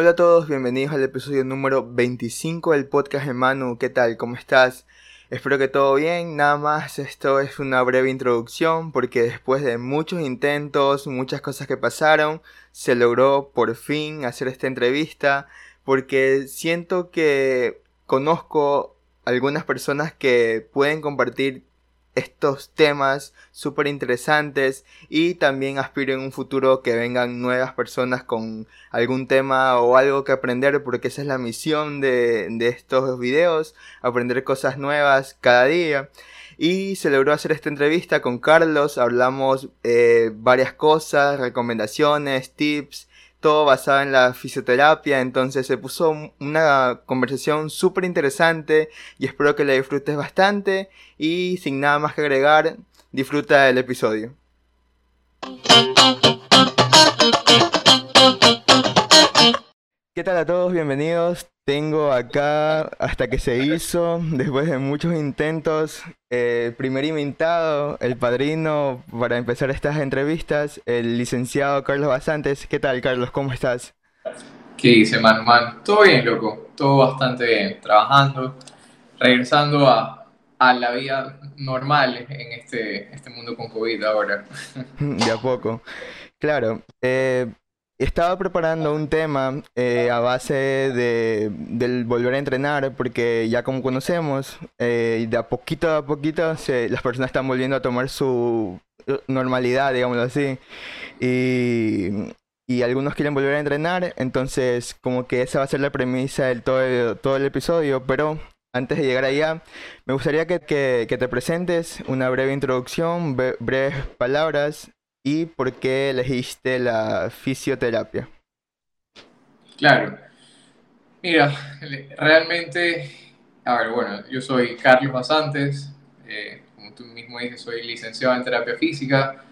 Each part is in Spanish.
Hola a todos, bienvenidos al episodio número 25 del podcast de Manu. ¿Qué tal? ¿Cómo estás? Espero que todo bien. Nada más, esto es una breve introducción porque después de muchos intentos, muchas cosas que pasaron, se logró por fin hacer esta entrevista porque siento que conozco algunas personas que pueden compartir estos temas súper interesantes y también aspiro en un futuro que vengan nuevas personas con algún tema o algo que aprender porque esa es la misión de, estos videos, aprender cosas nuevas cada día. Y se logró hacer esta entrevista con Carlos, hablamos eh, varias cosas, recomendaciones, tips todo basado en la fisioterapia, entonces se puso una conversación súper interesante y espero que la disfrutes bastante y sin nada más que agregar, disfruta el episodio. ¿Qué tal a todos? Bienvenidos. Tengo acá, hasta que se hizo, después de muchos intentos, el primer invitado, el padrino para empezar estas entrevistas, el licenciado Carlos Basantes. ¿Qué tal, Carlos? ¿Cómo estás? ¿Qué dice, man, man? Todo bien, loco. Todo bastante bien. Trabajando, regresando a, a la vida normal en este, este mundo con COVID ahora. De a poco. Claro. Eh, estaba preparando un tema eh, a base de, del volver a entrenar, porque ya como conocemos, eh, de a poquito a poquito las personas están volviendo a tomar su normalidad, digámoslo así. Y, algunos quieren volver a entrenar, entonces como que esa va a ser la premisa del todo todo el episodio, pero antes de llegar allá, me gustaría que, que te presentes una breve introducción, breves palabras y por qué elegiste la fisioterapia. Claro. Mira, realmente, a ver, bueno, yo soy Carlos Basantes, eh, como tú mismo dices, soy licenciado en terapia física.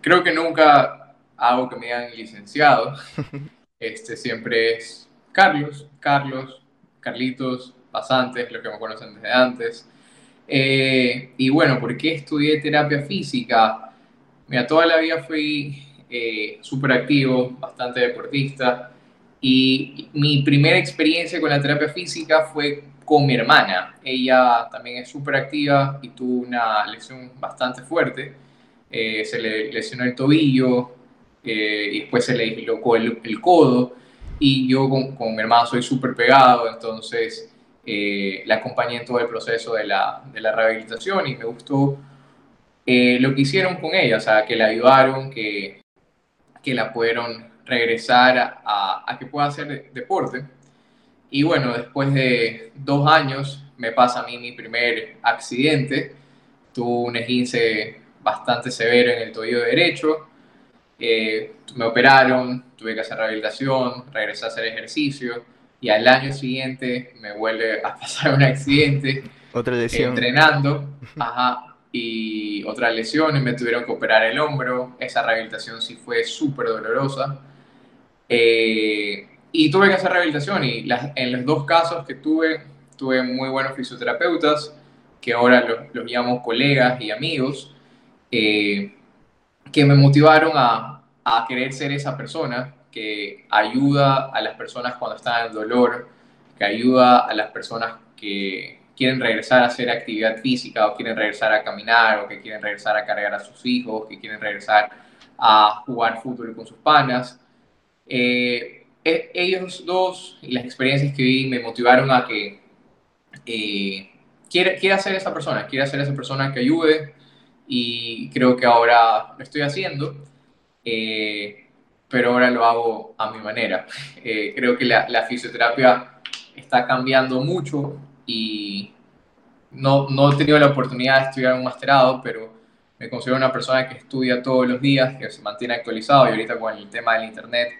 Creo que nunca hago que me digan licenciado. Este siempre es Carlos, Carlos, Carlitos, Basantes, los que me conocen desde antes. Eh, y bueno, ¿por qué estudié terapia física? Mira, toda la vida fui eh, súper activo, bastante deportista. Y mi primera experiencia con la terapia física fue con mi hermana. Ella también es súper activa y tuvo una lesión bastante fuerte. Eh, se le lesionó el tobillo eh, y después se le dislocó el, codo. Y yo con, mi hermano soy súper pegado, entonces la acompañé en todo el proceso de la, de la rehabilitación y me gustó eh, lo que hicieron con ella, o sea, que la ayudaron, que, que la pudieron regresar a, a, que pueda hacer deporte. Y bueno, después de dos años me pasa a mí mi primer accidente. Tuve un esguince bastante severo en el tobillo derecho. Eh, me operaron, tuve que hacer rehabilitación, regresé a hacer ejercicio y al año siguiente me vuelve a pasar un accidente. Otra lesión. Entrenando. Ajá, y otra lesión y me tuvieron que operar el hombro. Esa rehabilitación sí fue súper dolorosa. Eh, y tuve que hacer rehabilitación y en los dos casos que tuve, tuve muy buenos fisioterapeutas, que ahora los, los llamo colegas y amigos, eh, que me motivaron a, a querer ser esa persona que ayuda a las personas cuando están en dolor, que ayuda a las personas que, quieren regresar a hacer actividad física o quieren regresar a caminar o que quieren regresar a cargar a sus hijos, que quieren regresar a jugar fútbol con sus panas. Eh, e, ellos dos y las experiencias que vi me motivaron a que eh, quiere ser esa persona, quiere ser esa persona que ayude y creo que ahora lo estoy haciendo, eh, pero ahora lo hago a mi manera. creo que la, la fisioterapia está cambiando mucho y no, no he tenido la oportunidad de estudiar un masterado, pero me considero una persona que estudia todos los días, que se mantiene actualizado y ahorita con el tema del Internet,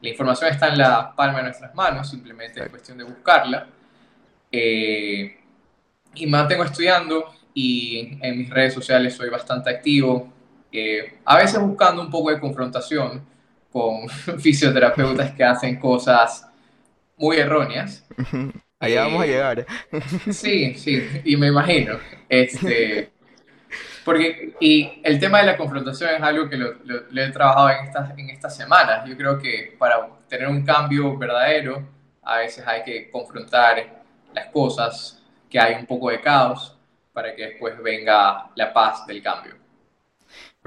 la información está en la palma de nuestras manos, simplemente es cuestión de buscarla. Eh, y mantengo estudiando y en mis redes sociales soy bastante activo, eh, a veces buscando un poco de confrontación con fisioterapeutas que hacen cosas muy erróneas. Allá vamos a eh, llegar. Sí, sí, y me imagino. Este, porque, y el tema de la confrontación es algo que lo, he trabajado en estas, en estas semanas. Yo creo que para tener un cambio verdadero, a veces hay que confrontar las cosas, que hay un poco de caos, para que después venga la paz del cambio.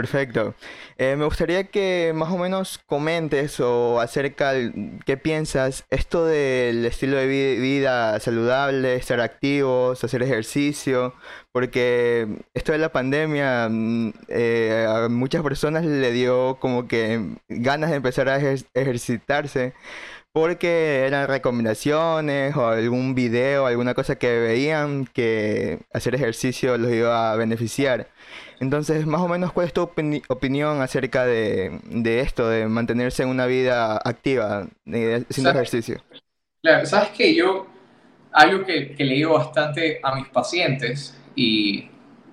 Perfecto. Eh, me gustaría que más o menos comentes o acerca de qué piensas esto del estilo de vida saludable, estar activos, hacer ejercicio, porque esto de la pandemia mm, eh, a muchas personas le dio como que ganas de empezar a ejercitarse porque eran recomendaciones o algún video, alguna cosa que veían que hacer ejercicio los iba a beneficiar. Entonces, más o menos, ¿cuál es tu opinión acerca de, esto, de mantenerse en una vida activa, haciendo ejercicio? Claro, sabes que yo, algo que, le digo bastante a mis pacientes, y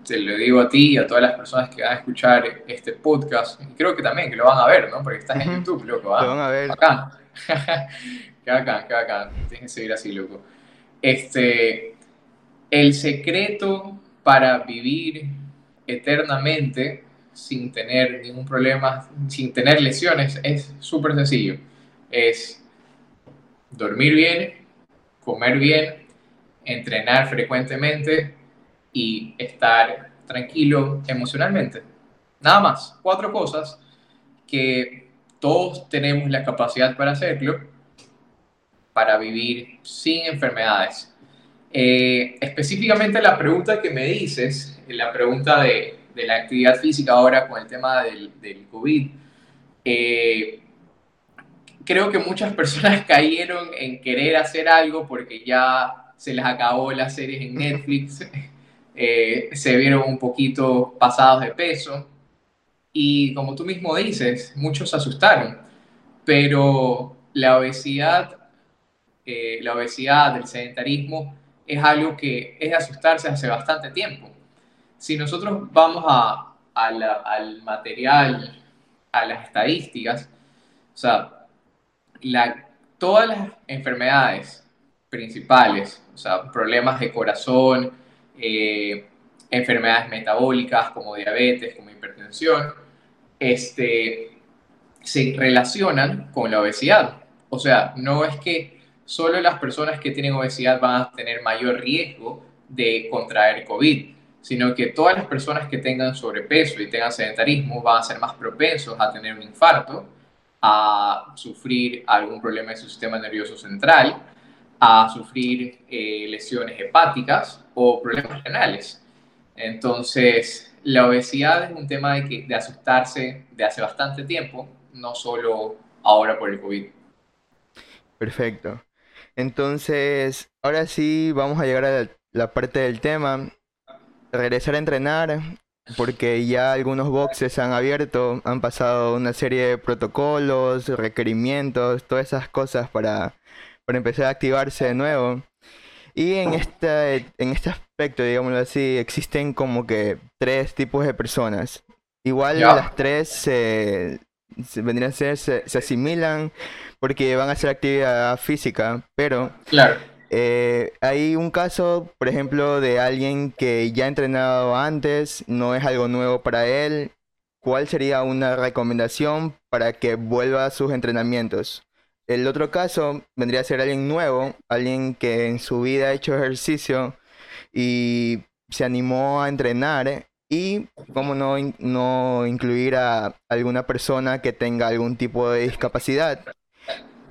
te lo digo a ti y a todas las personas que van a escuchar este podcast, y creo que también que lo van a ver, ¿no? Porque estás en YouTube, loco. ¿ah? Lo van a ver. Acá. qué bacán, qué bacán. Tienes que seguir así, loco. Este, el secreto para vivir eternamente sin tener ningún problema, sin tener lesiones, es súper sencillo. Es dormir bien, comer bien, entrenar frecuentemente y estar tranquilo emocionalmente. Nada más, cuatro cosas que todos tenemos la capacidad para hacerlo, para vivir sin enfermedades. Eh, específicamente la pregunta que me dices, la pregunta de, la actividad física ahora con el tema del, COVID, eh, creo que muchas personas cayeron en querer hacer algo porque ya se les acabó las series en Netflix, eh, se vieron un poquito pasados de peso y como tú mismo dices, muchos se asustaron, pero la obesidad, la obesidad, el sedentarismo, es algo que es de asustarse hace bastante tiempo. Si nosotros vamos a, al material, a las estadísticas, o sea, todas las enfermedades principales, o sea, problemas de corazón, eh, enfermedades metabólicas como diabetes, como hipertensión, este, se relacionan con la obesidad. O sea, no es que solo las personas que tienen obesidad van a tener mayor riesgo de contraer COVID, sino que todas las personas que tengan sobrepeso y tengan sedentarismo van a ser más propensos a tener un infarto, a sufrir algún problema de su sistema nervioso central, a sufrir eh, lesiones hepáticas o problemas renales. Entonces, la obesidad es un tema de, de asustarse de hace bastante tiempo, no solo ahora por el COVID. Perfecto. Entonces, ahora sí vamos a llegar a la parte del tema. Regresar a entrenar, porque ya algunos boxes han abierto, han pasado una serie de protocolos, requerimientos, todas esas cosas para, empezar a activarse de nuevo. Y en este, en este aspecto, digámoslo así, existen como que tres tipos de personas. Igual las tres se, vendrían a ser, se, se asimilan porque van a hacer actividad física, pero claro. Eh, hay un caso, por ejemplo, de alguien que ya ha entrenado antes, no es algo nuevo para él. ¿Cuál sería una recomendación para que vuelva a sus entrenamientos? El otro caso vendría a ser alguien nuevo, alguien que en su vida ha hecho ejercicio y se animó a entrenar y cómo no, no incluir a alguna persona que tenga algún tipo de discapacidad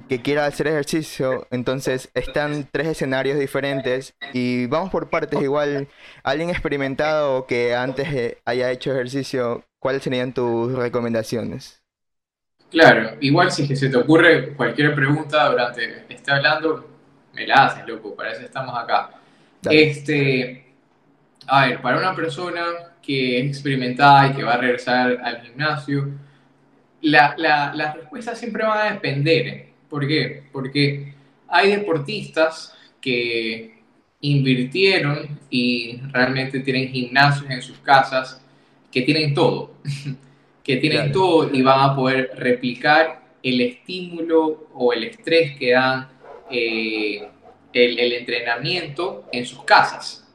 que quiera hacer ejercicio, entonces están tres escenarios diferentes y vamos por partes igual. Alguien experimentado que antes haya hecho ejercicio, ¿cuáles serían tus recomendaciones? Claro, igual si se te ocurre cualquier pregunta durante esté hablando, me la haces, loco, para eso estamos acá. Este, a ver, para una persona que es experimentada y que va a regresar al gimnasio, la, la, las respuestas siempre van a depender ¿Por qué? Porque hay deportistas que invirtieron y realmente tienen gimnasios en sus casas que tienen todo, que tienen todo y van a poder replicar el estímulo o el estrés que dan eh, el, el, entrenamiento en sus casas.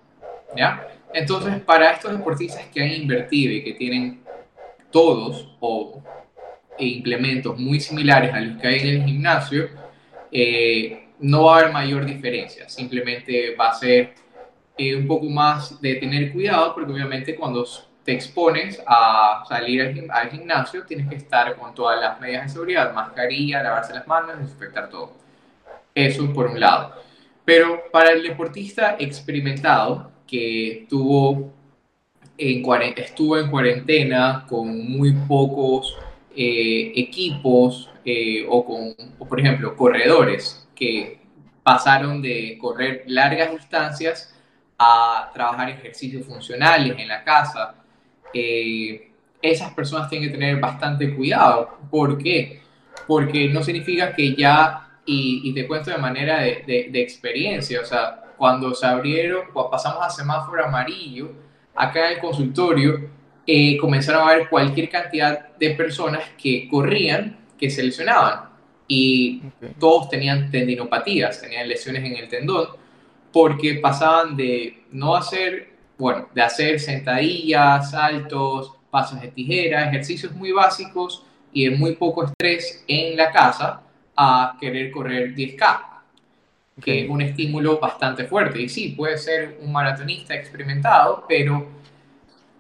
¿ya? Entonces, para estos deportistas que han invertido y que tienen todos o e implementos muy similares a los que hay en el gimnasio, eh, no va a haber mayor diferencia. Simplemente va a ser eh, un poco más de tener cuidado, porque obviamente cuando te expones a salir al, gimnasio, tienes que estar con todas las medidas de seguridad, mascarilla, lavarse las manos, desinfectar todo. Eso por un lado. Pero para el deportista experimentado que en, estuvo en cuarentena con muy pocos eh, equipos eh, o con, por ejemplo, corredores que pasaron de correr largas distancias a trabajar ejercicios funcionales en la casa, eh, esas personas tienen que tener bastante cuidado. ¿Por qué? Porque no significa que ya, y, te cuento de manera de, experiencia, o sea, cuando se abrieron, cuando pasamos a semáforo amarillo, acá en el consultorio, eh, comenzaron a haber cualquier cantidad de personas que corrían, que se lesionaban. Y todos tenían tendinopatías, tenían lesiones en el tendón, porque pasaban de no hacer bueno, de hacer sentadillas, saltos, pasos de tijera, ejercicios muy básicos y de muy poco estrés en la casa a querer correr 10K, que es un estímulo bastante fuerte. Y sí, puede ser un maratonista experimentado, pero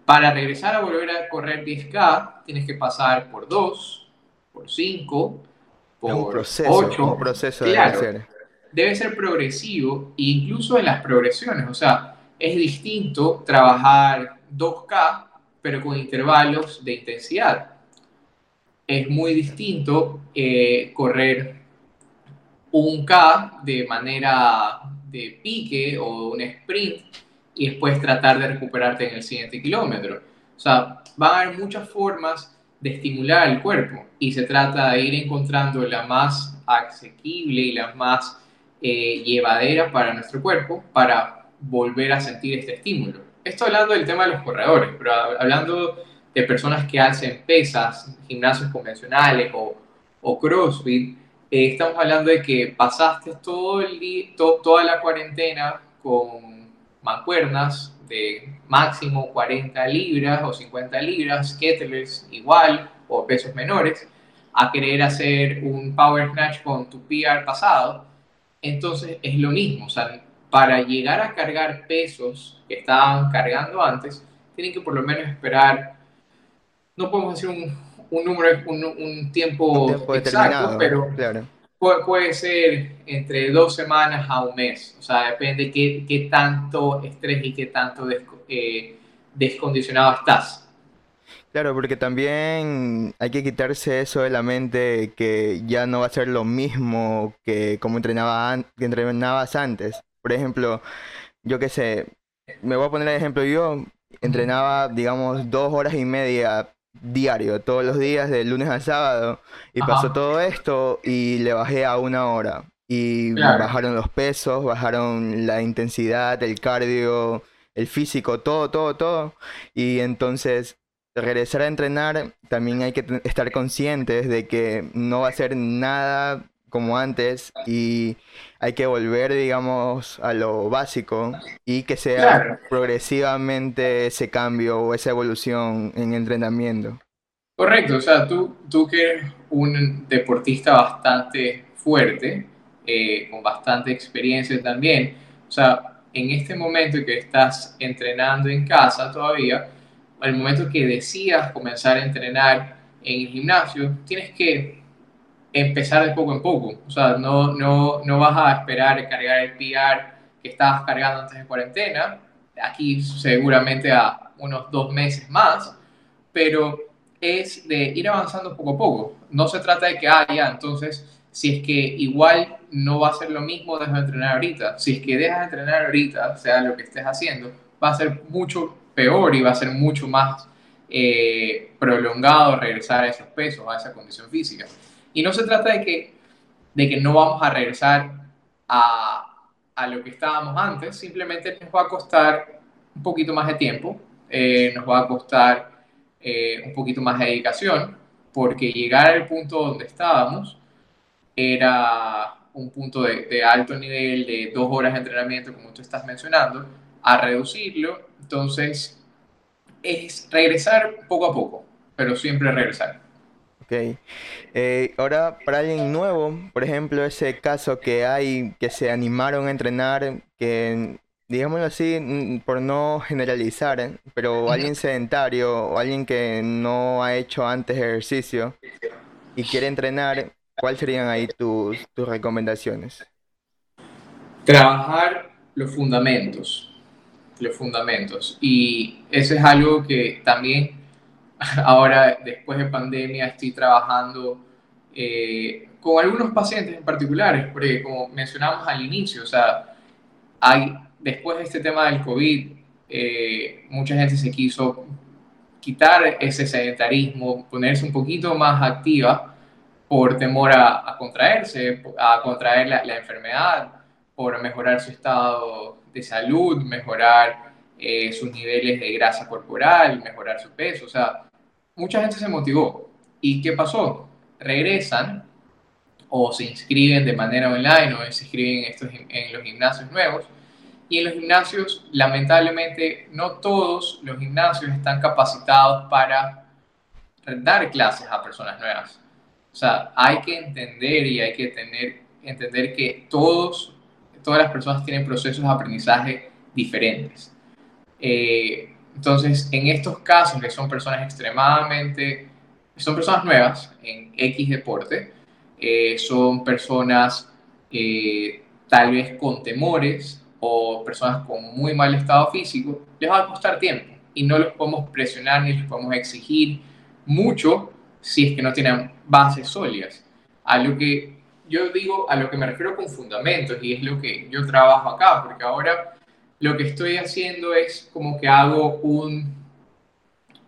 para regresar a volver a correr 10K tienes que pasar por 2, por 5, por un proceso, 8. Un proceso claro, debe ser. Debe ser progresivo, incluso en las progresiones, o sea, es distinto trabajar 2K, pero con intervalos de intensidad. Es muy distinto eh, correr 1K de manera de pique o un sprint y después tratar de recuperarte en el siguiente kilómetro. O sea, van a haber muchas formas de estimular el cuerpo y se trata de ir encontrando la más asequible y la más eh, llevadera para nuestro cuerpo para volver a sentir este estímulo. Esto hablando del tema de los corredores, pero hablando de personas que hacen pesas, gimnasios convencionales o, o CrossFit, eh, estamos hablando de que pasaste todo el día, toda la cuarentena con mancuernas de máximo 40 libras o 50 libras, kettlebells igual o pesos menores, a querer hacer un power snatch con tu PR pasado, entonces es lo mismo, o sea, para llegar a cargar pesos que estaban cargando antes, tienen que por lo menos esperar, no podemos decir un, un número, un, un, tiempo, exacto, pero puede, ser entre dos semanas a un mes. O sea, depende qué, qué tanto estrés y qué tanto eh, descondicionado estás. Claro, porque también hay que quitarse eso de la mente que ya no va a ser lo mismo que como entrenaba que entrenabas antes. Por ejemplo, yo qué sé, me voy a poner el ejemplo, yo entrenaba, digamos, dos horas y media diario, todos los días, de lunes al sábado, y pasó todo esto y le bajé a una hora. Y bajaron los pesos, bajaron la intensidad, el cardio, el físico, todo, todo, todo. Y entonces regresar a entrenar, también hay que estar conscientes de que no va a ser nada como antes y hay que volver, digamos, a lo básico y que sea progresivamente ese cambio o esa evolución en entrenamiento. Correcto, o sea, tú, tú que eres un deportista bastante fuerte, eh, con bastante experiencia también, o sea, en este momento que estás entrenando en casa todavía, al momento que decidas comenzar a entrenar en el gimnasio, tienes que empezar de poco en poco. O sea, no, no, no vas a esperar cargar el PR que estabas cargando antes de cuarentena. Aquí seguramente a unos dos meses más, pero es de ir avanzando poco a poco. No se trata de que, ah, ya, entonces, si es que igual no va a ser lo mismo, deja de entrenar ahorita. Si es que dejas de entrenar ahorita, sea lo que estés haciendo, va a ser mucho peor y va a ser mucho más eh, prolongado regresar a esos pesos, a esa condición física. Y no se trata de que, de que no vamos a regresar a, a lo que estábamos antes, simplemente nos va a costar un poquito más de tiempo, eh, nos va a costar eh, un poquito más de dedicación, porque llegar al punto donde estábamos era un punto de, de, alto nivel, de dos horas de entrenamiento, como tú estás mencionando, a reducirlo. Entonces, es regresar poco a poco, pero siempre regresar. Ok. Eh, ahora, para alguien nuevo, por ejemplo, ese caso que hay que se animaron a entrenar, que digámoslo así, por no generalizar, pero alguien sedentario o alguien que no ha hecho antes ejercicio y quiere entrenar, ¿cuáles serían ahí tus, tus recomendaciones? Trabajar los fundamentos, los fundamentos. Y eso es algo que también ahora, después de pandemia, estoy trabajando eh, con algunos pacientes en particulares, porque como mencionamos al inicio, o sea, hay, después de este tema del COVID, eh, mucha gente se quiso quitar ese sedentarismo, ponerse un poquito más activa por temor a, contraerse, a contraer la, la, enfermedad, por mejorar su estado de salud, mejorar eh, sus niveles de grasa corporal, mejorar su peso. O sea, mucha gente se motivó. ¿Y qué pasó? Regresan o se inscriben de manera online o se inscriben en, estos, en los gimnasios nuevos. Y en los gimnasios, lamentablemente, no todos los gimnasios están capacitados para dar clases a personas nuevas. O sea, hay que entender y hay que tener, entender que todos, todas las personas tienen procesos de aprendizaje diferentes. Eh, entonces, en estos casos, que son personas extremadamente, son personas nuevas en X deporte, eh, son personas eh, tal vez con temores o personas con muy mal estado físico, les va a costar tiempo y no los podemos presionar ni les podemos exigir mucho si es que no tienen bases sólidas. A lo que yo digo, a lo que me refiero con fundamentos y es lo que yo trabajo acá, porque ahora lo que estoy haciendo es como que hago un,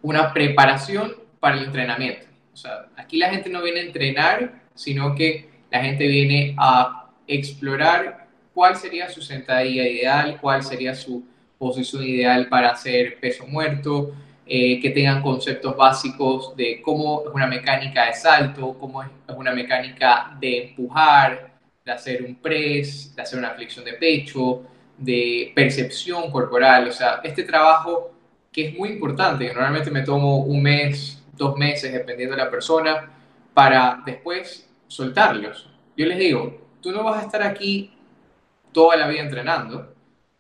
una preparación para el entrenamiento. O sea, aquí la gente no viene a entrenar, sino que la gente viene a explorar cuál sería su sentadilla ideal, cuál sería su posición ideal para hacer peso muerto, eh, que tengan conceptos básicos de cómo es una mecánica de salto, cómo es una mecánica de empujar, de hacer un press, de hacer una flexión de pecho, de percepción corporal, o sea, este trabajo que es muy importante, normalmente me tomo un mes, dos meses, dependiendo de la persona, para después soltarlos. Yo les digo, tú no vas a estar aquí toda la vida entrenando,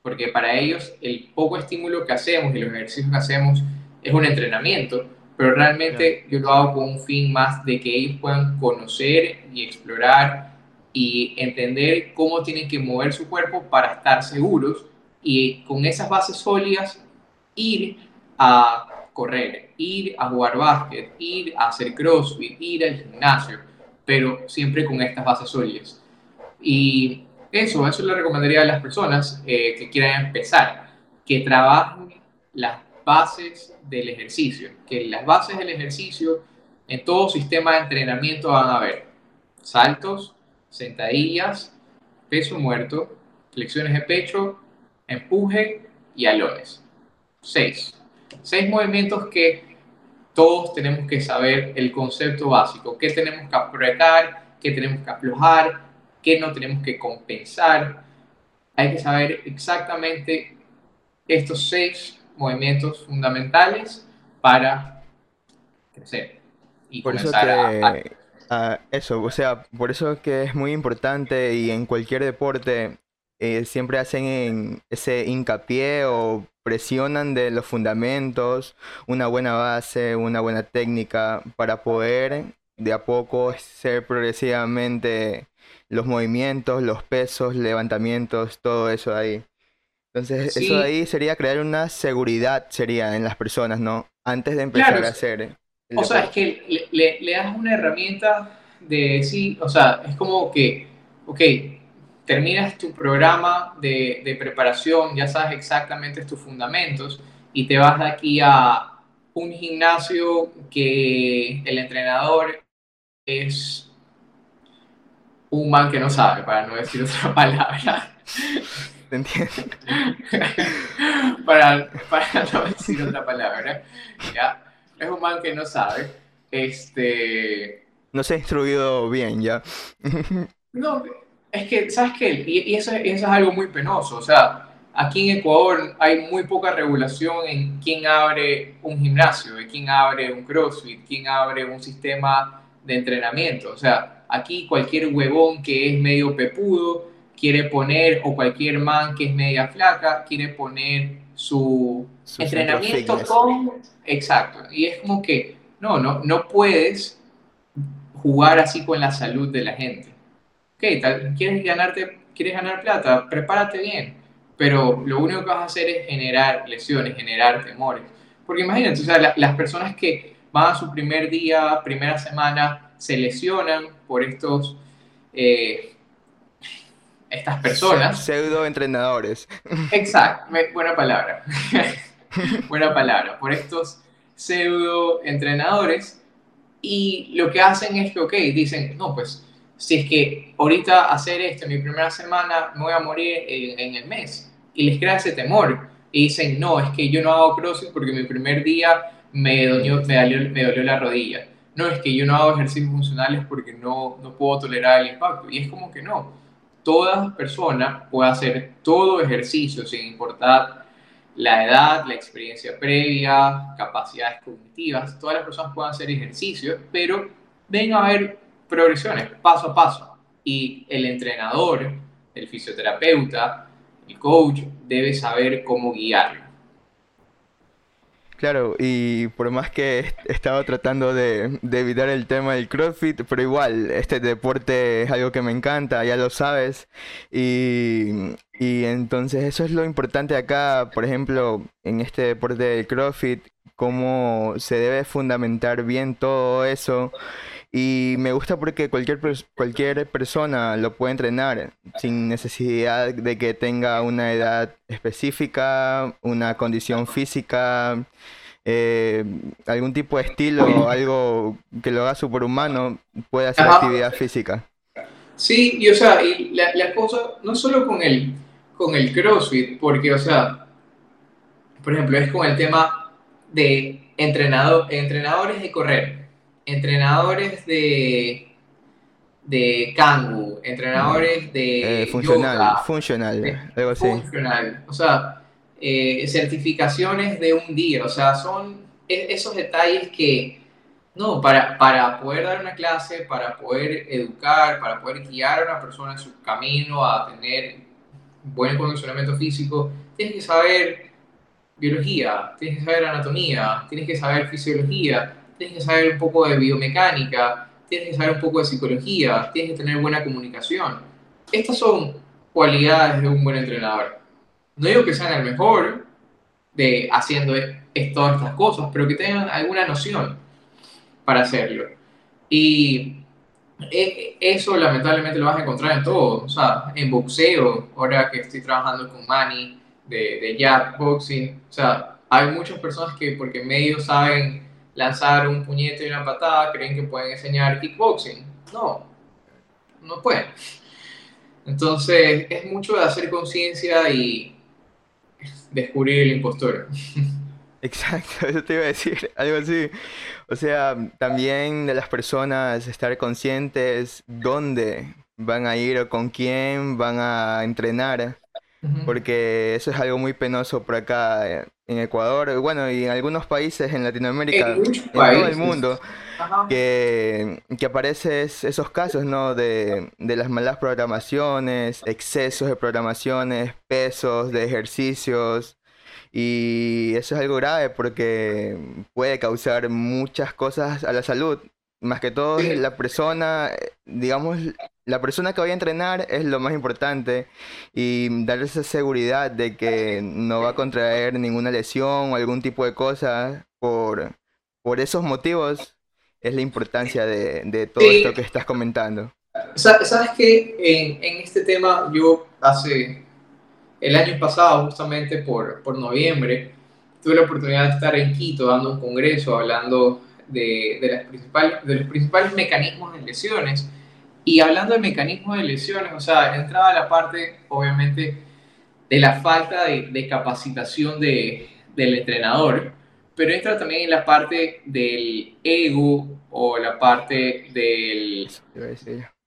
porque para ellos el poco estímulo que hacemos y los ejercicios que hacemos es un entrenamiento, pero realmente yo lo hago con un fin más de que ellos puedan conocer y explorar y entender cómo tienen que mover su cuerpo para estar seguros y con esas bases sólidas ir a correr, ir a jugar básquet, ir a hacer crossfit, ir al gimnasio, pero siempre con estas bases sólidas. Y eso, eso le recomendaría a las personas eh, que quieran empezar, que trabajen las bases del ejercicio, que las bases del ejercicio en todo sistema de entrenamiento van a haber saltos, sentadillas, peso muerto, flexiones de pecho, empuje y alones. Seis. Seis movimientos que todos tenemos que saber el concepto básico, qué tenemos que apretar, qué tenemos que aflojar, qué no tenemos que compensar. Hay que saber exactamente estos seis movimientos fundamentales para crecer y comenzar a Eso, o sea, por eso es que es muy importante y en cualquier deporte eh, siempre hacen ese hincapié o presionan de los fundamentos, una buena base, una buena técnica para poder de a poco ser progresivamente los movimientos, los pesos, levantamientos, todo eso de ahí. Entonces, eso de ahí sería crear una seguridad, sería en las personas, ¿no? Antes de empezar a hacer. O sea, es que le, le, das una herramienta de sí, o sea, es como que, ok, terminas tu programa de, de, preparación, ya sabes exactamente tus fundamentos y te vas de aquí a un gimnasio que el entrenador es un man que no sabe, para no decir otra palabra. ¿Te entiendo? para, para no decir otra palabra, ¿ya? Es un man que no sabe. Este. No se ha instruido bien ya. no, es que, ¿sabes qué? Y, eso, eso, es algo muy penoso. O sea, aquí en Ecuador hay muy poca regulación en quién abre un gimnasio, quién abre un CrossFit, quién abre un sistema de entrenamiento. O sea, aquí cualquier huevón que es medio pepudo quiere poner, o cualquier man que es media flaca, quiere poner su, entrenamiento con... Exacto. Y es como que, no, no, no puedes jugar así con la salud de la gente. Ok, tal, ¿quieres, ganarte, ¿quieres ganar plata? Prepárate bien. Pero lo único que vas a hacer es generar lesiones, generar temores. Porque imagínate, o sea, las personas que van a su primer día, primera semana, se lesionan por estos, eh, estas personas. Pseudo entrenadores. Exacto, buena palabra. buena palabra. Por estos pseudo entrenadores. Y lo que hacen es que, ok, dicen, no, pues, si es que ahorita hacer esto en mi primera semana, me voy a morir en, en el mes. Y les crea ese temor. Y dicen, no, es que yo no hago CrossFit porque mi primer día me dolió, me dolió, me dolió la rodilla. No, es que yo no hago ejercicios funcionales porque no, no puedo tolerar el impacto. Y es como que no. Toda persona puede hacer todo ejercicio sin importar la edad, la experiencia previa, capacidades cognitivas. Todas las personas pueden hacer ejercicios, pero ven a ver progresiones paso a paso. Y el entrenador, el fisioterapeuta, el coach debe saber cómo guiarlo. Claro, y por más que he estado tratando de, evitar el tema del CrossFit, pero igual, este deporte es algo que me encanta, ya lo sabes. Y, y entonces eso es lo importante acá, por ejemplo, en este deporte del CrossFit, cómo se debe fundamentar bien todo eso y me gusta porque cualquier, cualquier persona lo puede entrenar sin necesidad de que tenga una edad específica, una condición física, eh, algún tipo de estilo, algo que lo haga superhumano, puede hacer actividad física. Sí, y o sea, y la, la, cosa, no solo con el, con el CrossFit, porque, o sea, por ejemplo, es con el tema de entrenado, entrenadores de correr entrenadores de de Kangu, entrenadores de eh, funcional, funcional, algo así. Funcional, o sea, eh, certificaciones de un día, o sea, son e, esos detalles que, no, para, para poder dar una clase, para poder educar, para poder guiar a una persona en su camino a tener buen condicionamiento físico, tienes que saber biología, tienes que saber anatomía, tienes que saber fisiología, tienes que saber un poco de biomecánica, tienes que saber un poco de psicología, tienes que tener buena comunicación. Estas son cualidades de un buen entrenador. No digo que sean el mejor de haciendo todas estas cosas, pero que tengan alguna noción para hacerlo. Y e, eso lamentablemente lo vas a encontrar en todo, o sea, en boxeo, ahora que estoy trabajando con Manny de, de Jab Boxing, o sea, hay muchas personas que porque medio saben lanzar un puñete y una patada, creen que pueden enseñar kickboxing. No, no pueden. Entonces, es mucho de hacer conciencia y descubrir el impostor. Exacto, eso te iba a decir, algo así. O sea, también de las personas estar conscientes dónde van a ir o con quién van a entrenar porque eso es algo muy penoso por acá eh, en Ecuador, bueno, y en algunos países en Latinoamérica, en, todo el mundo, que, que aparecen esos casos, ¿no? De, de las malas programaciones, excesos de programaciones, pesos de ejercicios, y eso es algo grave porque puede causar muchas cosas a la salud. Más que todo, la persona, digamos, la persona que vaya a entrenar es lo más importante y darle esa seguridad de que no va a contraer ninguna lesión o algún tipo de cosa por, por esos motivos es la importancia de, todo esto que estás comentando. Sabes que en, en, este tema yo hace el año pasado, justamente por, por noviembre, tuve la oportunidad de estar en Quito dando un congreso hablando de, de, las principales, de los principales mecanismos de lesiones. Y hablando de mecanismos de lesiones, o sea, entraba la parte, obviamente, de la falta de, de capacitación de, del entrenador, pero entra también en la parte del ego o la parte del,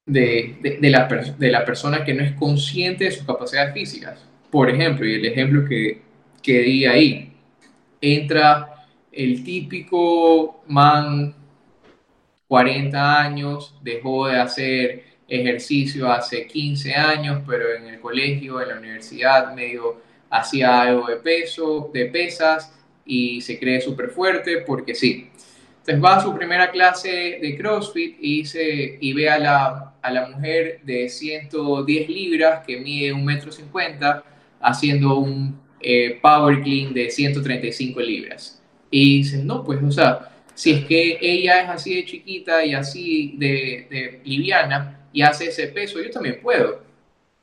de, de, la, de la persona que no es consciente de sus capacidades físicas. Por ejemplo, y el ejemplo que, que di ahí, entra el típico man 40 años, dejó de hacer ejercicio hace 15 años, pero en el colegio, en la universidad, medio hacía algo de peso, de pesas y se cree súper fuerte porque sí. Entonces va a su primera clase de CrossFit y, dice, y ve a la, a la mujer de 110 libras que mide un metro cincuenta haciendo un eh, power clean de 135 libras. Y dice, no, pues, o sea, si es que ella es así de chiquita y así de, de liviana y hace ese peso, yo también puedo.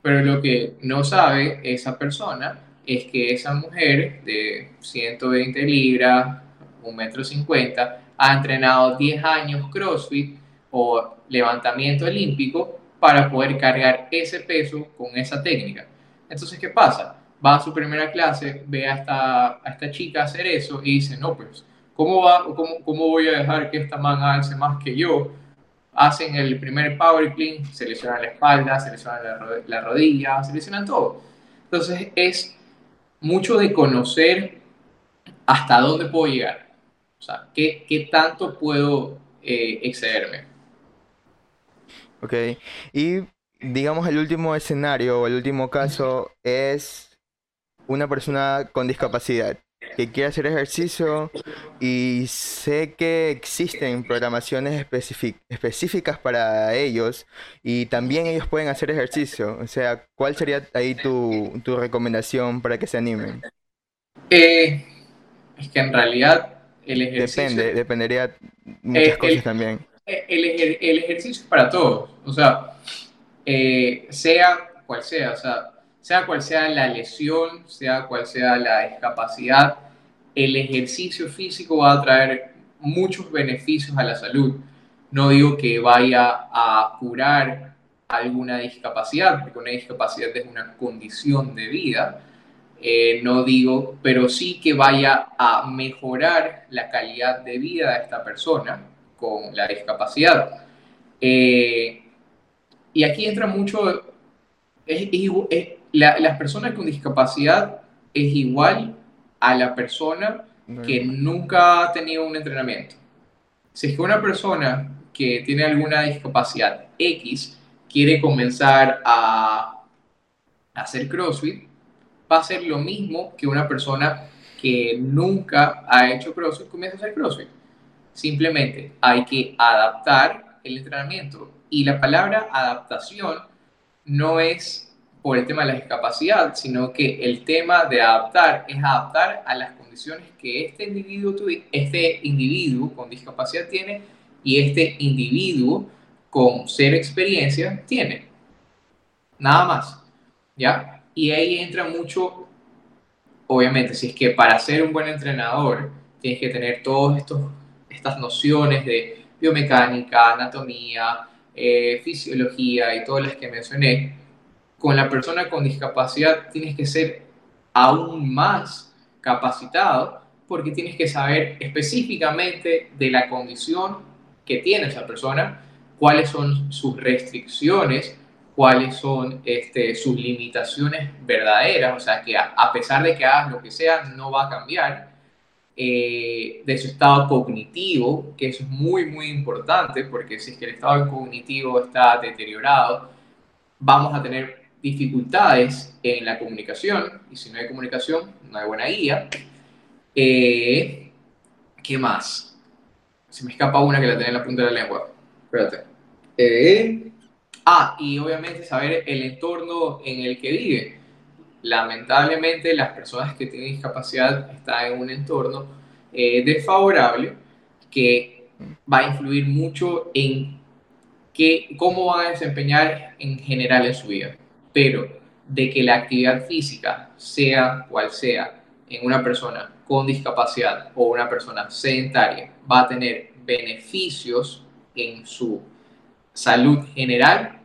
Pero lo que no sabe esa persona es que esa mujer de 120 libras, un metro cincuenta, ha entrenado 10 años CrossFit o levantamiento olímpico para poder cargar ese peso con esa técnica. Entonces, ¿qué pasa? Va a su primera clase, ve a esta, a esta chica hacer eso y dice, no, pues, ¿cómo, va, cómo, ¿cómo voy a dejar que esta man alce más que yo? Hacen el primer power clean, se lesionan la espalda, se lesionan la, la rodilla, se lesionan todo. Entonces, es mucho de conocer hasta dónde puedo llegar. O sea, qué, qué tanto puedo eh, excederme. Ok, y digamos el último escenario o el último caso es una persona con discapacidad que quiere hacer ejercicio y sé que existen programaciones específicas para ellos y también ellos pueden hacer ejercicio. O sea, ¿cuál sería ahí tu, tu recomendación para que se animen? Eh, es que en realidad el ejercicio... Depende, dependería muchas eh, cosas también. El, el, ejercicio es para todos, o sea, eh, sea cual sea, o sea, sea cual sea la lesión, sea cual sea la discapacidad, el ejercicio físico va a traer muchos beneficios a la salud. No digo que vaya a curar alguna discapacidad, porque una discapacidad es una condición de vida. Eh, no digo, pero sí que vaya a mejorar la calidad de vida de esta persona con la discapacidad. Eh, y aquí entra mucho, las personas con discapacidad es igual a la persona que nunca ha tenido un entrenamiento. Si es que una persona que tiene alguna discapacidad X quiere comenzar a hacer CrossFit, va a ser lo mismo que una persona que nunca ha hecho CrossFit comienza a hacer CrossFit. Simplemente hay que adaptar el entrenamiento. Y la palabra adaptación no es por el tema de la discapacidad, sino que el tema de adaptar es adaptar a las condiciones que este individuo, este individuo con discapacidad tiene y este individuo con cero experiencia tiene. Nada más. ¿Ya? Y ahí entra mucho, obviamente, si es que para ser un buen entrenador tienes que tener todas estas nociones de biomecánica, anatomía, eh, fisiología y todas las que mencioné, con la persona con discapacidad tienes que ser aún más capacitado porque tienes que saber específicamente de la condición que tiene esa persona, cuáles son sus restricciones, cuáles son este, sus limitaciones verdaderas, o sea, que a, pesar de que hagas lo que sea, no va a cambiar, eh, de su estado cognitivo, que es muy, muy importante, porque si es que el estado cognitivo está deteriorado, vamos a tener dificultades en la comunicación, y si no hay comunicación, no hay buena guía. Eh, ¿Qué más? Se me escapa una que la tenía en la punta de la lengua. Espérate. Eh, ah, y obviamente saber el entorno en el que vive. Lamentablemente, las personas que tienen discapacidad están en un entorno eh, desfavorable que va a influir mucho en qué, cómo van a desempeñar en general en su vida pero de que la actividad física, sea cual sea, en una persona con discapacidad o una persona sedentaria, va a tener beneficios en su salud general,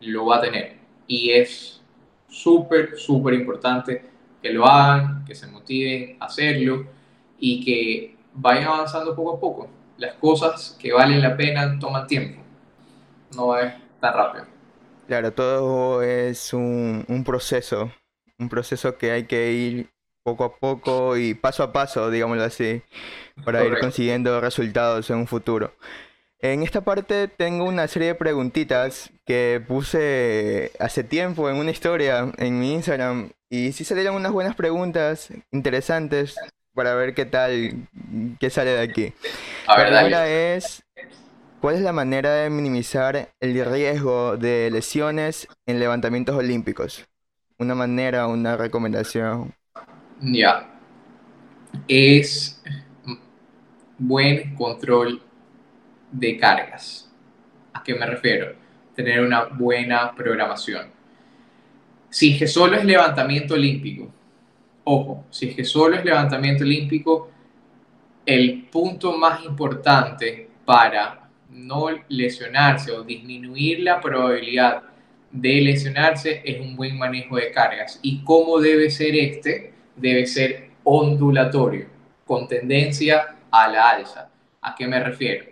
lo va a tener. Y es súper, súper importante que lo hagan, que se motiven a hacerlo y que vayan avanzando poco a poco. Las cosas que valen la pena toman tiempo, no es tan rápido. Claro, todo es un, proceso, un proceso que hay que ir poco a poco y paso a paso, digámoslo así, para ir consiguiendo resultados en un futuro. En esta parte tengo una serie de preguntitas que puse hace tiempo en una historia en mi Instagram y sí salieron unas buenas preguntas interesantes para ver qué tal, qué sale de aquí. la primera es, ¿cuál es la manera de minimizar el riesgo de lesiones en levantamientos olímpicos? Una manera, una recomendación. Ya. Es buen control de cargas. ¿A qué me refiero? Tener una buena programación. Si es que solo es levantamiento olímpico, ojo, si es que solo es levantamiento olímpico, el punto más importante para no lesionarse o disminuir la probabilidad de lesionarse es un buen manejo de cargas. ¿Y cómo debe ser este? Debe ser ondulatorio, con tendencia a la alza. ¿A qué me refiero?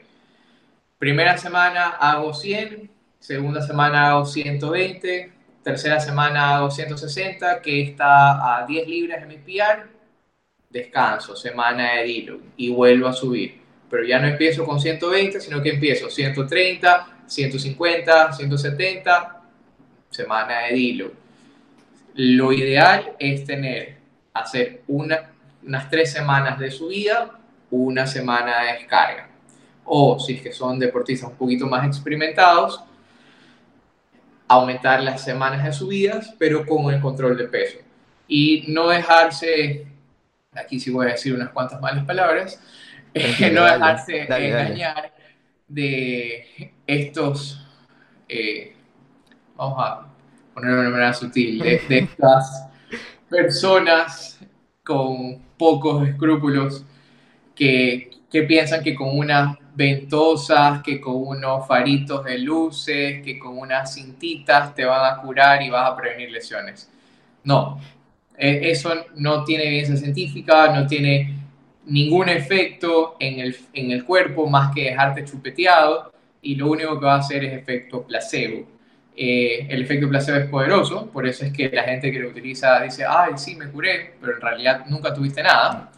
Primera semana hago 100, segunda semana hago 120, tercera semana hago 160, que está a 10 libras de mi PR, descanso, semana de deload y vuelvo a subir. Pero ya no empiezo con 120, sino que empiezo 130, 150, 170, semana de deload. Lo ideal es tener, hacer una, unas tres semanas de subida, una semana de descarga o si es que son deportistas un poquito más experimentados, aumentar las semanas de subidas, pero con el control de peso. Y no dejarse, aquí sí voy a decir unas cuantas malas palabras, no dejarse engañar de estos, eh, vamos a ponerlo de una manera sutil, de estas personas con pocos escrúpulos que que piensan que con unas ventosas, que con unos faritos de luces, que con unas cintitas te van a curar y vas a prevenir lesiones. No, e, eso no tiene evidencia científica, no tiene ningún efecto en el, en el cuerpo más que dejarte chupeteado y lo único que va a hacer es efecto placebo. Eh, el efecto placebo es poderoso, por eso es que la gente que lo utiliza dice, ay, sí, me curé, pero en realidad nunca tuviste nada.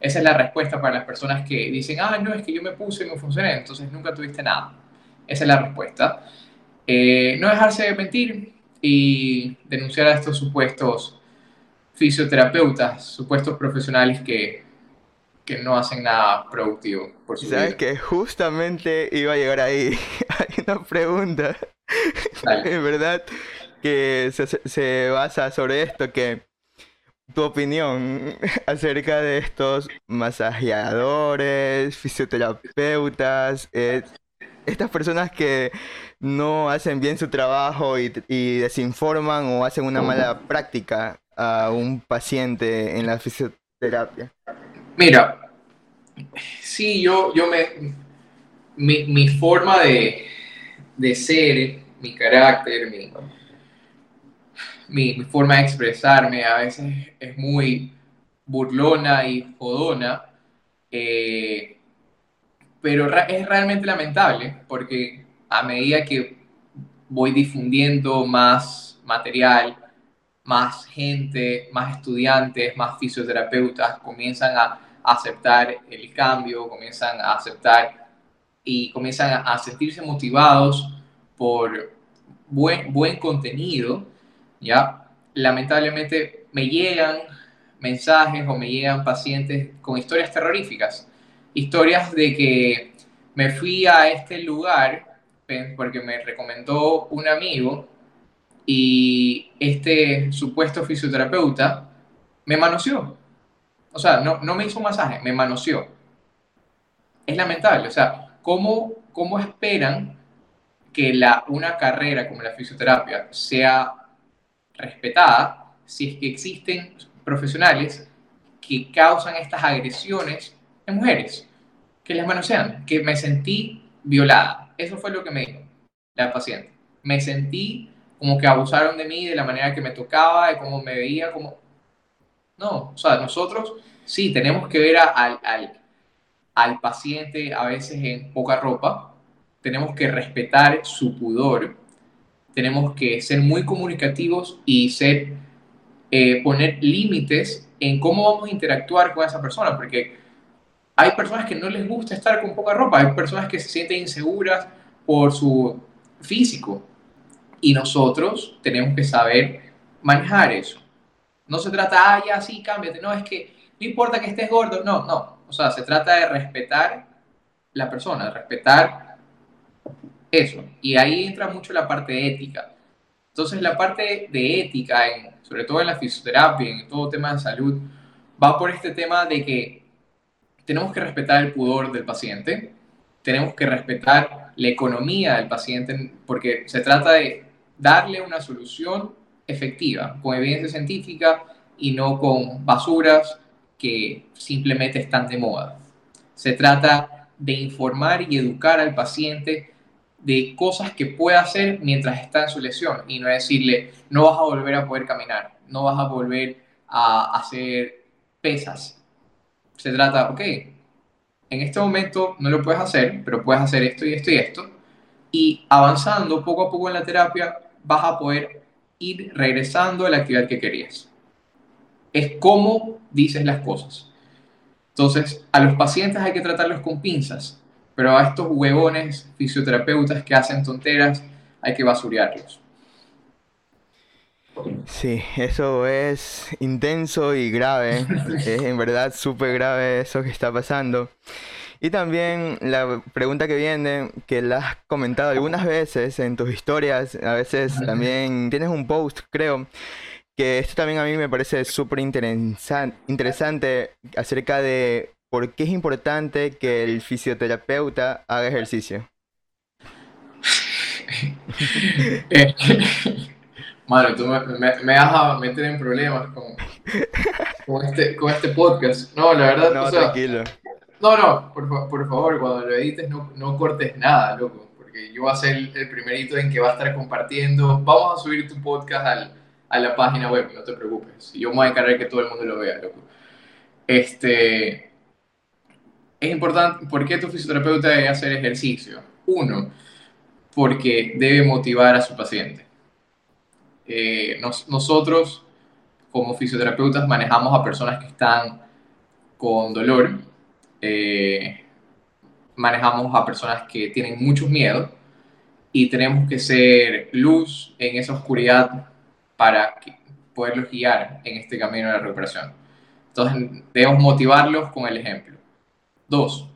Esa es la respuesta para las personas que dicen, ah, no, es que yo me puse y no funcioné, entonces nunca tuviste nada. Esa es la respuesta. Eh, no dejarse de mentir y denunciar a estos supuestos fisioterapeutas, supuestos profesionales que, que no hacen nada productivo por su Sabes que justamente iba a llegar ahí. Hay una pregunta, en verdad, que se, se basa sobre esto, que tu opinión acerca de estos masajeadores, fisioterapeutas, eh, estas personas que no hacen bien su trabajo y, desinforman o hacen una mala práctica a un paciente en la fisioterapia. Mira, sí, yo, yo me, mi, forma de, de ser, mi carácter, mi, mi, forma de expresarme a veces es muy burlona y jodona, eh, pero es realmente lamentable porque a medida que voy difundiendo más material, más gente, más estudiantes, más fisioterapeutas comienzan a aceptar el cambio, comienzan a aceptar y comienzan a sentirse motivados por buen, buen contenido, ¿ya? Lamentablemente me llegan mensajes o me llegan pacientes con historias terroríficas, historias de que me fui a este lugar porque me recomendó un amigo y este supuesto fisioterapeuta me manoseó. O sea, no, no me hizo un masaje, me manoseó. Es lamentable, o sea, ¿cómo, cómo esperan que la, una carrera como la fisioterapia sea respetada si es que existen profesionales que causan estas agresiones en mujeres, que las manosean, que me sentí violada. Eso fue lo que me dijo la paciente. Me sentí como que abusaron de mí de la manera que me tocaba, de cómo me veía, como... No, o sea, nosotros sí tenemos que ver al, al, al paciente a veces en poca ropa, tenemos que respetar su pudor, tenemos que ser muy comunicativos y ser, eh, poner límites en cómo vamos a interactuar con esa persona, porque hay personas que no les gusta estar con poca ropa, hay personas que se sienten inseguras por su físico. Y nosotros tenemos que saber manejar eso. No se trata, ah, ya sí, cámbiate. No, es que no importa que estés gordo. No, no. O sea, se trata de respetar la persona, respetar eso. Y ahí entra mucho la parte ética. Entonces, la parte de ética, sobre todo en la fisioterapia, en todo tema de salud, va por este tema de que tenemos que respetar el pudor del paciente, tenemos que respetar la economía del paciente, porque se trata de darle una solución efectiva, con evidencia científica y no con basuras que simplemente están de moda. Se trata de informar y educar al paciente de cosas que puede hacer mientras está en su lesión y no decirle, no vas a volver a poder caminar, no vas a volver a hacer pesas. Se trata, ok, en este momento no lo puedes hacer, pero puedes hacer esto y esto y esto. Y avanzando poco a poco en la terapia, vas a poder ir regresando a la actividad que querías. Es como dices las cosas. Entonces, a los pacientes hay que tratarlos con pinzas, pero a estos huevones fisioterapeutas que hacen tonteras hay que basurearlos. Sí, eso es intenso y grave. es en verdad súper grave eso que está pasando. Y también la pregunta que viene, que la has comentado algunas veces en tus historias, a veces también tienes un post, creo, que esto también a mí me parece súper interesante acerca de por qué es importante que el fisioterapeuta haga ejercicio. Eh, Madre, tú me, me, vas a meter en problemas con, con, este, con este podcast. No, la verdad, no, tranquilo. No, no, por, favor, cuando lo edites no, no, cortes nada, loco, porque yo voy a ser el, primerito en que va a estar compartiendo. Vamos a subir tu podcast al, a la página web, no te preocupes. Yo me voy a encargar que todo el mundo lo vea, loco. Este, es importante, ¿por qué tu fisioterapeuta debe hacer ejercicio? Uno, porque debe motivar a su paciente. Eh, nosotros, como fisioterapeutas, manejamos a personas que están con dolor, eh, manejamos a personas que tienen mucho miedo y tenemos que ser luz en esa oscuridad para poderlos guiar en este camino de la recuperación. Entonces, debemos motivarlos con el ejemplo. Dos,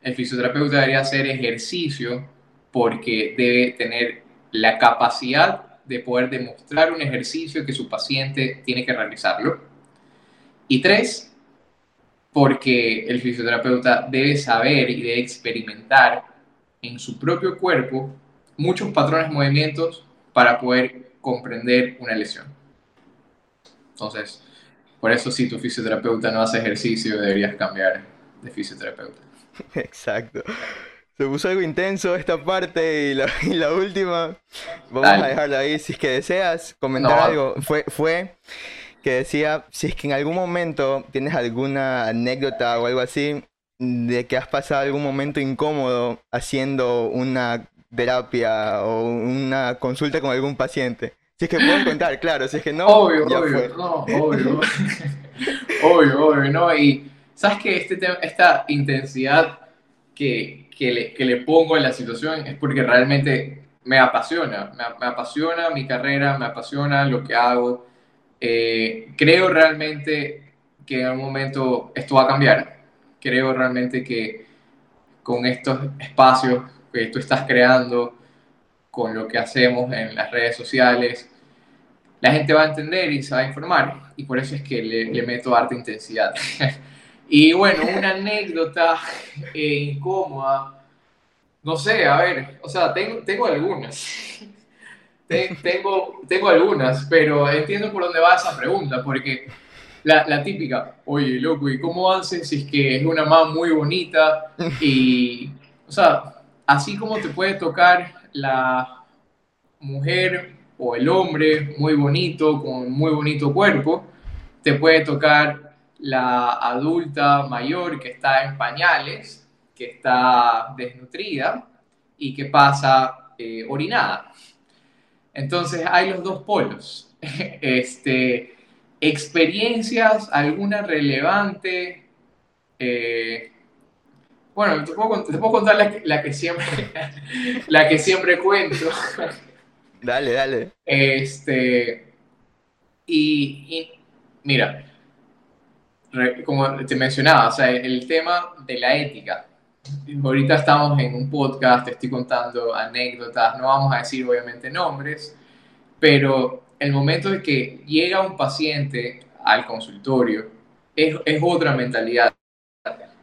el fisioterapeuta debería hacer ejercicio porque debe tener la capacidad de poder demostrar un ejercicio que su paciente tiene que realizarlo. Y tres, porque el fisioterapeuta debe saber y debe experimentar en su propio cuerpo muchos patrones movimientos para poder comprender una lesión. Entonces, por eso si tu fisioterapeuta no hace ejercicio, deberías cambiar de fisioterapeuta. Exacto. Se puso algo intenso esta parte y la, última. Vamos a dejarla ahí. Si es que deseas comentar algo, fue, fue que decía, si es que en algún momento tienes alguna anécdota o algo así, de que has pasado algún momento incómodo haciendo una terapia o una consulta con algún paciente. Si es que puedo contar, claro, si es que no. Obvio, obvio, no, obvio. obvio, obvio, ¿no? Y sabes que este esta intensidad que, que le, que le pongo en la situación es porque realmente me apasiona, me, apasiona mi carrera, me apasiona lo que hago. Eh, creo realmente que en algún momento esto va a cambiar. Creo realmente que con estos espacios que tú estás creando, con lo que hacemos en las redes sociales, la gente va a entender y se va a informar. Y por eso es que le, le meto harta intensidad. Y bueno, una anécdota eh, incómoda, no sé, a ver, o sea, tengo, tengo algunas. Tengo, tengo algunas, pero entiendo por dónde va esa pregunta, porque la, la, típica, oye, loco, ¿y cómo haces si es que es una mamá muy bonita? Y, o sea, así como te puede tocar la mujer o el hombre muy bonito, con muy bonito cuerpo, te puede tocar la adulta mayor que está en pañales, que está desnutrida y que pasa eh, orinada. Entonces hay los dos polos. este, experiencias, alguna relevante, eh, Bueno, te puedo, contar la que, siempre, la que siempre cuento. Dale, dale. Este, y, mira, como te mencionaba, o sea, el tema de la ética. Ahorita estamos en un podcast, te estoy contando anécdotas, no vamos a decir obviamente nombres, pero el momento de que llega un paciente al consultorio es, es otra mentalidad,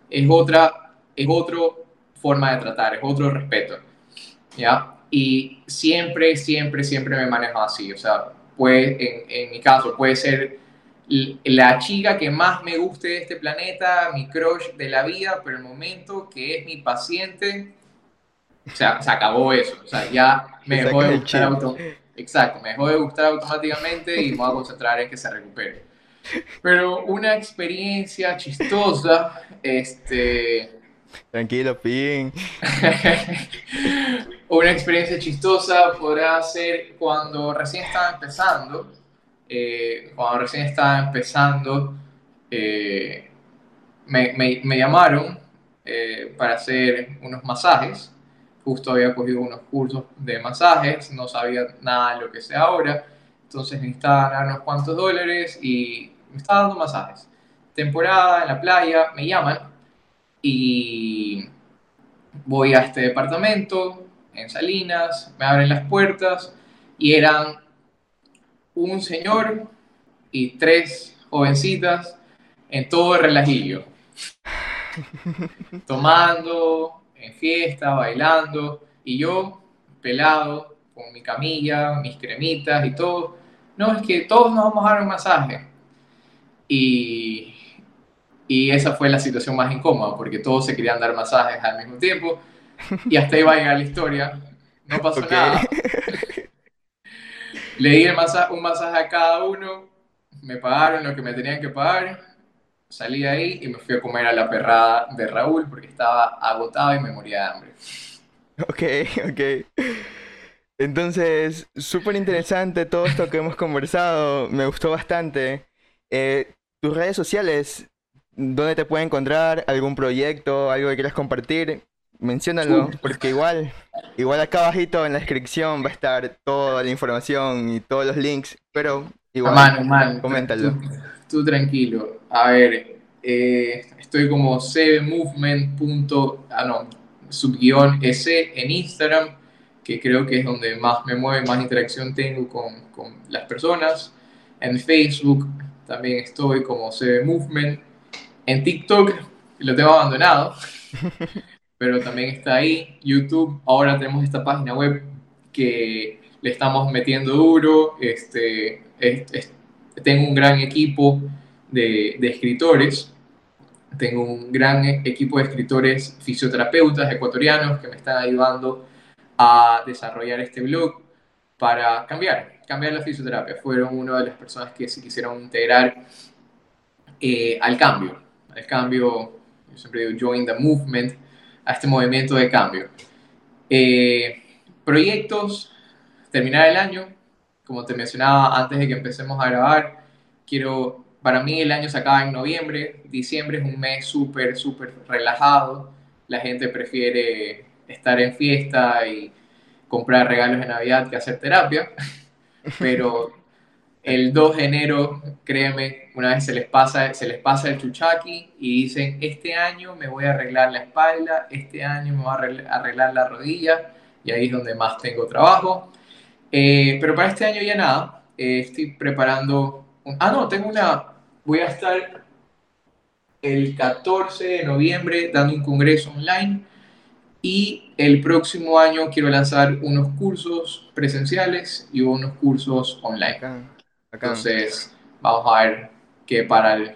es otra, es otra forma de tratar, es otro respeto, ¿ya? Y siempre, siempre, siempre me manejo así, o sea, puede, en, en mi caso, puede ser la chica que más me guste de este planeta, mi crush de la vida, pero el momento que es mi paciente, o sea, se acabó eso. O sea, ya me dejó de gustar Exacto, me dejó de gustar automáticamente y me voy a concentrar en que se recupere. Pero una experiencia chistosa, este... Tranquilo, Pin. una experiencia chistosa podrá ser cuando recién estaba empezando eh, cuando recién estaba empezando, eh, me, llamaron eh, para hacer unos masajes. Justo había cogido unos cursos de masajes, no sabía nada de lo que sé ahora, entonces necesitaba ganar unos cuantos dólares y me estaba dando masajes. Temporada en la playa, me llaman y voy a este departamento en Salinas, me abren las puertas y eran un señor y tres jovencitas en todo el relajillo. Tomando, en fiesta, bailando, y yo, pelado, con mi camilla, mis cremitas y todo. No, es que todos nos vamos a dar un masaje. Y, y esa fue la situación más incómoda, porque todos se querían dar masajes al mismo tiempo. Y hasta ahí va a llegar la historia. No pasó nada. Le un masaje a cada uno, me pagaron lo que me tenían que pagar, salí de ahí y me fui a comer a la perrada de Raúl porque estaba agotado y me moría de hambre. Ok, ok. Entonces, súper interesante todo esto que hemos conversado, me gustó bastante. Eh, tus redes sociales, ¿dónde te puede encontrar? ¿Algún proyecto? ¿Algo que quieras compartir? Menciónalo, porque igual, igual acá abajito en la descripción va a estar toda la información y todos los links, pero igual, mano, coméntalo. Tú, tranquilo. A ver, eh, estoy como cbmovement. Ah, no, subguión S en Instagram, que creo que es donde más me mueve, más interacción tengo con, con las personas. En Facebook también estoy como cbmovement. En TikTok lo tengo abandonado. pero también está ahí. YouTube, ahora tenemos esta página web que le estamos metiendo duro. Este, tengo un gran equipo de, de, escritores. Tengo un gran equipo de escritores fisioterapeutas ecuatorianos que me están ayudando a desarrollar este blog para cambiar, cambiar la fisioterapia. Fueron una de las personas que se quisieron integrar eh, al cambio, al cambio, yo siempre digo, join the movement, a este movimiento de cambio. Eh, proyectos, terminar el año, como te mencionaba antes de que empecemos a grabar, quiero, para mí el año se acaba en noviembre, diciembre es un mes súper, súper relajado, la gente prefiere estar en fiesta y comprar regalos de Navidad que hacer terapia, pero el 2 de enero, créeme, una vez se les pasa, se les pasa el chuchaki y dicen, este año me voy a arreglar la espalda, este año me voy a arreglar la rodilla, y ahí es donde más tengo trabajo. Eh, pero para este año ya nada, eh, estoy preparando... ah, no, tengo una... Voy a estar el 14 de noviembre dando un congreso online y el próximo año quiero lanzar unos cursos presenciales y unos cursos online. Entonces, vamos a ver qué para el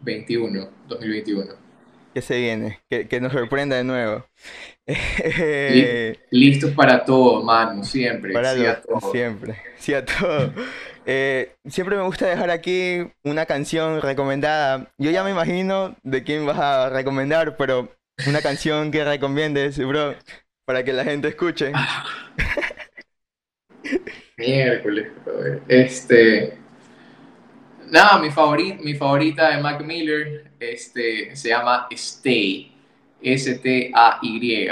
21, 2021. ¿Qué se viene? Que, nos sorprenda de nuevo. Listos para todo, mano, siempre. Para sí a todo. Siempre, sí a todo. Eh, siempre me gusta dejar aquí una canción recomendada. Yo ya me imagino de quién vas a recomendar, pero una canción que recomiendes, bro, para que la gente escuche. Miércoles, Este. Nada, mi, favorita, mi favorita de Mac Miller este, se llama Stay. S-T-A-Y.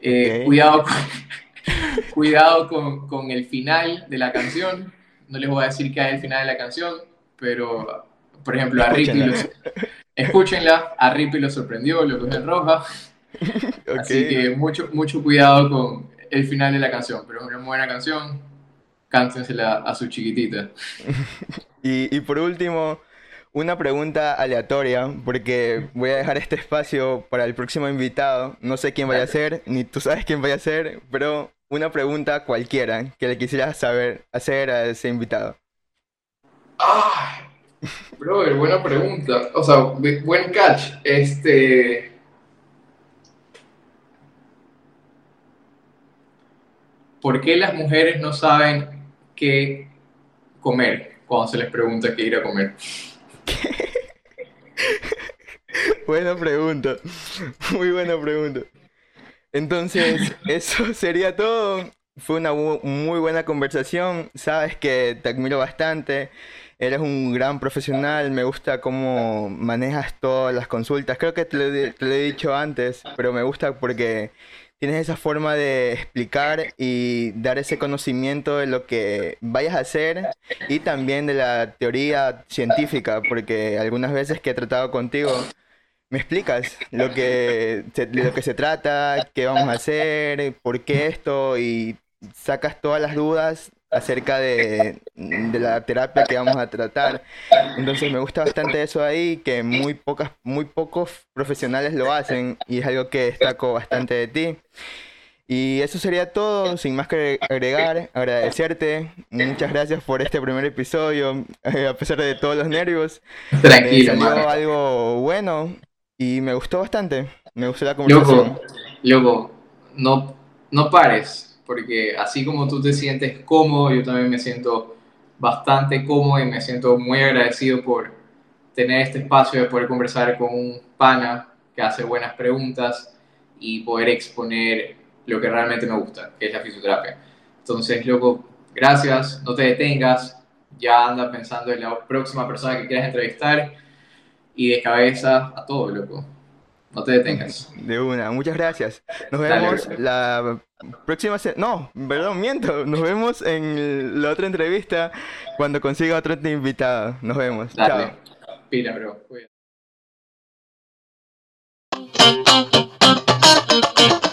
Eh, cuidado, con, cuidado con, con, el final de la canción. No les voy a decir qué hay al final de la canción, pero, por ejemplo, a Rippy lo, escúchenla, a Rippy lo sorprendió, lo cogió en roja. Así que mucho, mucho cuidado con el final de la canción, pero es una buena canción, cántensela a su chiquitita. y, y por último, una pregunta aleatoria, porque voy a dejar este espacio para el próximo invitado. No sé quién vaya a ser, ni tú sabes quién vaya a ser, pero una pregunta cualquiera que le quisieras saber hacer a ese invitado. Ah, brother, buena pregunta. O sea, buen catch. Este. ¿Por qué las mujeres no saben qué comer cuando se les pregunta qué ir a comer? buena pregunta. Muy buena pregunta. Entonces, eso sería todo. Fue una muy buena conversación. Sabes que te admiro bastante. Eres un gran profesional. Me gusta cómo manejas todas las consultas. Creo que te lo, he dicho antes, pero me gusta porque tienes esa forma de explicar y dar ese conocimiento de lo que vayas a hacer y también de la teoría científica, porque algunas veces que he tratado contigo me explicas lo que, lo que se trata, qué vamos a hacer, por qué esto y sacas todas las dudas acerca de, la terapia que vamos a tratar. Entonces me gusta bastante eso ahí, que muy pocas, muy pocos profesionales lo hacen y es algo que destaco bastante de ti. Y eso sería todo, sin más que agregar, agradecerte. Muchas gracias por este primer episodio, a pesar de todos los nervios. Tranquilo, algo bueno y me gustó bastante. Me gustó la conversación. Loco, no, no pares, porque así como tú te sientes cómodo, yo también me siento bastante cómodo y me siento muy agradecido por tener este espacio de poder conversar con un pana que hace buenas preguntas y poder exponer lo que realmente me gusta, que es la fisioterapia. Entonces, loco, gracias, no te detengas, ya anda pensando en la próxima persona que quieras entrevistar y de cabeza a todo, loco. No te detengas. De una, muchas gracias. Nos vemos la próxima No, perdón, miento. Nos vemos en la otra entrevista cuando consiga otro invitado. Nos vemos. Dale. Chao. Pila, bro.